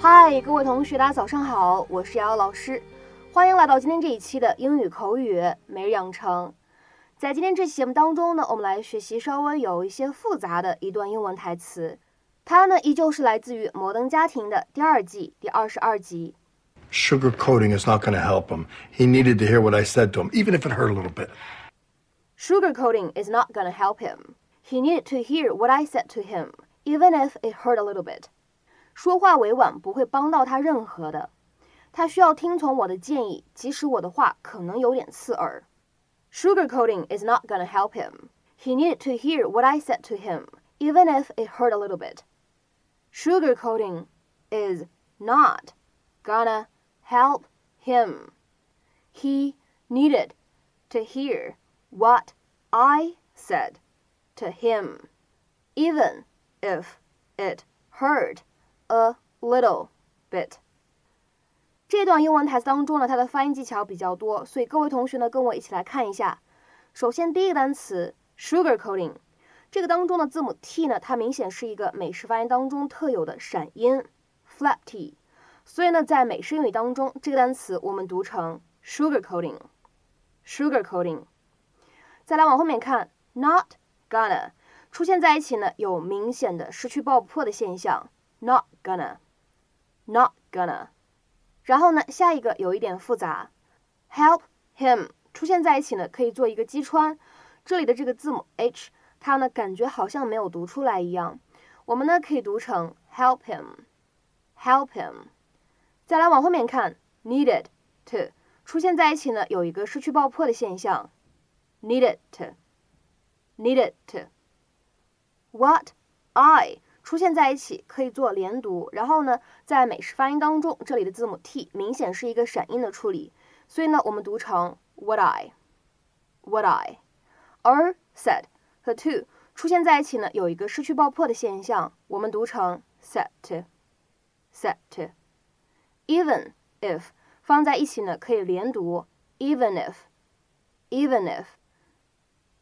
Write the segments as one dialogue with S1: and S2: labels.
S1: 嗨，各位同学，大家早上好，我是瑶瑶老师，欢迎来到今天这一期的英语口语每日养成。在今天这期节目当中呢，我们来学习稍微有一些复杂的一段英文台词，它呢依旧是来自于《摩登家庭》的第二季第二十二集。
S2: Sugarcoating is not going to help him. He needed to hear what I said to him, even if it hurt a little bit.
S1: Sugarcoating is not going to help him. He needed to hear what I said to him, even if it hurt a little bit. 说话委婉不会帮到他任何的，他需要听从我的建议，即使我的话可能有点刺耳。Sugarcoating is not going to help him. He needed to hear what I said to him, even if it hurt a little bit. Sugarcoating is not gonna help him. He needed to hear what I said to him, even if it hurt a little bit. 这段英文台词当中呢，它的发音技巧比较多，所以各位同学呢跟我一起来看一下。首先，第一个单词 sugar coating，这个当中的字母 t 呢，它明显是一个美式发音当中特有的闪音 flap t。所以呢，在美式英语当中，这个单词我们读成 sugar coating，sugar coating。再来往后面看，not gonna 出现在一起呢，有明显的失去爆破的现象，not gonna，not gonna。然后呢，下一个有一点复杂，help him. 出现在一起呢，可以做一个击穿，这里的这个字母 h，它呢感觉好像没有读出来一样，我们呢可以读成 help him，help him。再来往后面看，needed to. 出现在一起呢，有一个失去爆破的现象，needed to，needed to。What I 出现在一起可以做连读，然后呢，在美式发音当中，这里的字母 t 明显是一个闪音的处理，所以呢，我们读成 what I，what I。而 said 和 to 出现在一起呢，有一个失去爆破的现象，我们读成 said to，said to。even if 放在一起呢，可以连读 even if，even if。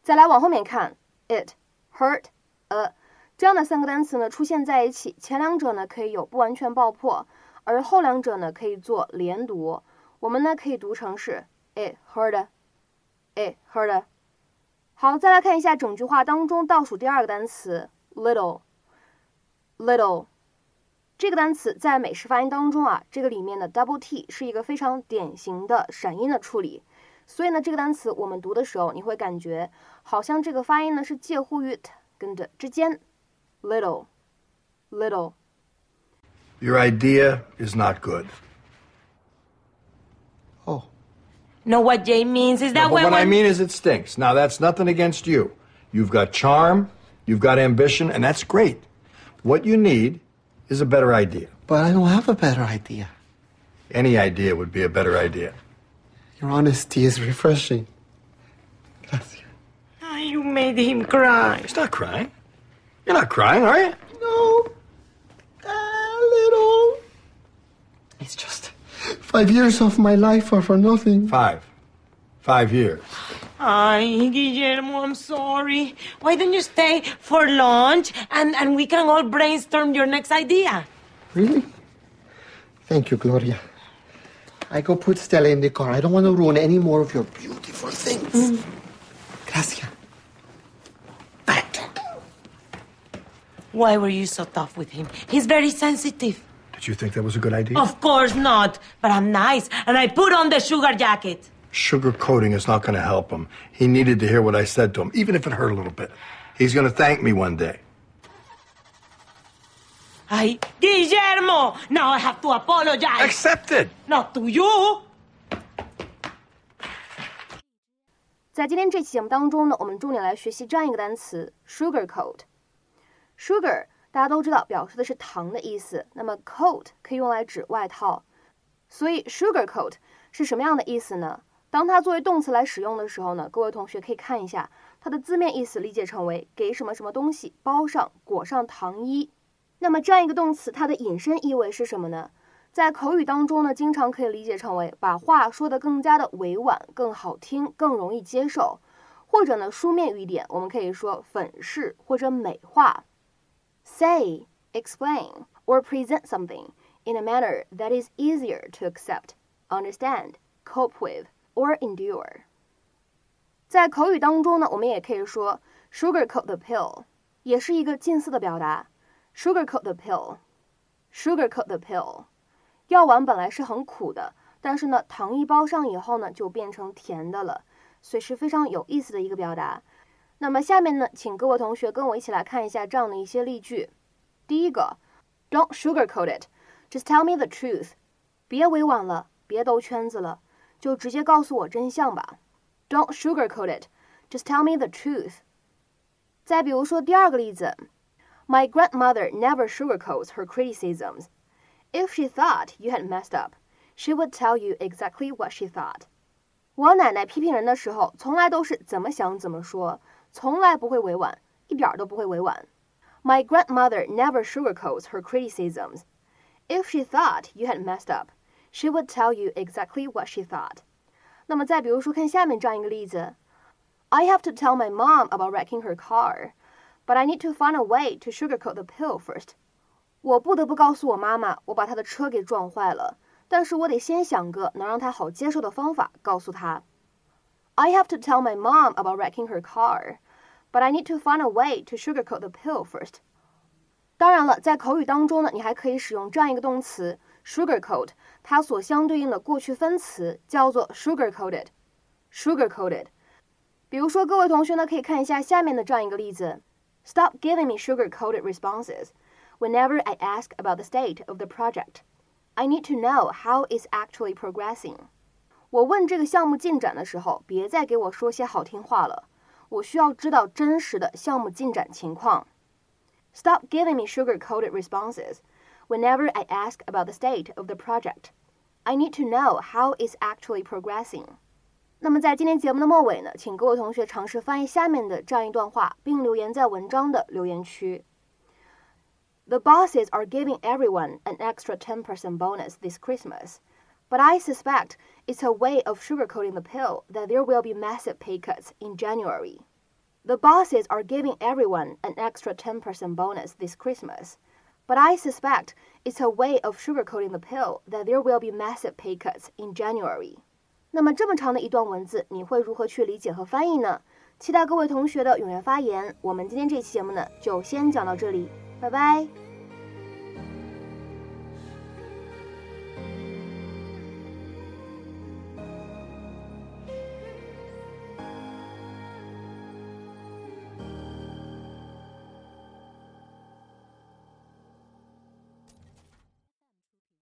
S1: 再来往后面看，it hurt a 这样的三个单词呢出现在一起，前两者呢可以有不完全爆破，而后两者呢可以做连读。我们呢可以读成是 it hurt，it hurt。好，再来看一下整句话当中倒数第二个单词 little，little。这个单词在美式发音当中啊，这个里面的 double t 是一个非常典型的闪音的处理，所以呢，这个单词我们读的时候，你会感觉好像这个发音呢是介乎于 t 跟 d 之间，little little.
S2: Your idea is not good.
S3: Oh.
S4: No, what Jay means is that
S2: but
S4: when
S2: what I mean is it stinks. Now, that's nothing against you. You've got charm, you've got ambition, and that's great. What you need is a better idea.
S3: But I don't have a better idea.
S2: Any idea would be a better idea.
S3: Your honesty is refreshing. Gracias.
S4: Ah, you made him cry.
S2: He's not crying. You're not crying, are you?
S3: No. A little. It's just five years of my life are for nothing.
S2: Five. Five years.
S4: Ay, Guillermo, I'm sorry. Why don't you stay for lunch and, and we can all brainstorm your next idea?
S3: Really? Thank you, Gloria. I go put Stella in the car. I don't want to ruin any more of your beautiful things. Mm. Gracias.
S4: Why were you so tough with him? He's very sensitive.
S2: Did you think that was a good idea?
S4: Of course not. But I'm nice and I put on the sugar jacket.
S2: Sugarcoating is not going to help him. He needed to hear what I said to him, even if it hurt a little bit. He's going to thank me one day.
S4: Ay, Guillermo! Now I have to apologize.
S2: Accept it.
S4: Not to you.
S1: 在今天这期节目当中呢，我们重点来学习这样一个单词 sugarcoat。 Sugar 大家都知道表示的是糖的意思，那么 coat 可以用来指外套，所以 sugarcoat 是什么样的意思呢？当它作为动词来使用的时候呢，各位同学可以看一下它的字面意思，理解成为给什么什么东西包上、裹上糖衣。那么这样一个动词，它的引申意味是什么呢？在口语当中呢，经常可以理解成为把话说得更加的委婉、更好听、更容易接受，或者呢，书面语点，我们可以说粉饰或者美化。Say, explain, or present something in a manner that is easier to accept, understand, cope with, or endure。在口语当中呢，我们也可以说 sugarcoat the pill，也是一个近似的表达。sugarcoat the pill，sugarcoat the pill。药丸本来是很苦的，但是呢，糖一包上以后呢，就变成甜的了，所以是非常有意思的一个表达。 那么下面呢，请各位同学跟我一起来看一下这样的一些例句。第一个，Don't sugarcoat it, just tell me the truth。别委婉了，别兜圈子了，就直接告诉我真相吧。Don't sugarcoat it, just tell me the truth。再比如说第二个例子，My grandmother never sugarcoats her criticisms。If she thought you had messed up, she would tell you exactly what she thought。我奶奶批评人的时候，从来都是怎么想怎么说， 从来不会委婉，一点都不会委婉。My grandmother never sugarcoats her criticisms. If she thought you had messed up, she would tell you exactly what she thought. 那么再比如说，看下面这样一个例子：I have to tell my mom about wrecking her car, but I need to find a way to sugarcoat the pill first. 我不得不告诉我妈妈，我把她的车给撞坏了，但是我得先想个能让她好接受的方法告诉她。I have to tell my mom about wrecking her car, but I need to find a way to sugarcoat the pill first. 当然了，在口语当中呢，你还可以使用这样一个动词 sugarcoat，它所相对应的过去分词叫做 sugarcoated。sugarcoated。比如说，各位同学呢，可以看一下下面的这样一个例子：Stop giving me sugar-coated responses. Whenever I ask about the state of the project, I need to know how it's actually progressing. 我问这个项目进展的时候，别再给我说些好听话了。 我需要知道真实的项目进展情况。Stop giving me sugar-coated responses whenever I ask about the state of the project. I need to know how it's actually progressing. 那么在今天节目的末尾呢，请各位同学尝试翻译下面的这样一段话，并留言在文章的留言区。the bosses are giving everyone an extra 10% bonus this Christmas, but I suspect it's a way of sugarcoating the pill that there will be massive pay cuts in January. The bosses are giving everyone an extra 10% bonus this Christmas, but I suspect it's a way of sugarcoating the pill that there will be massive pay cuts in January. 那么这么长的一段文字，你会如何去理解和翻译呢？期待各位同学的踊跃发言。我们今天这期节目呢，就先讲到这里。拜拜。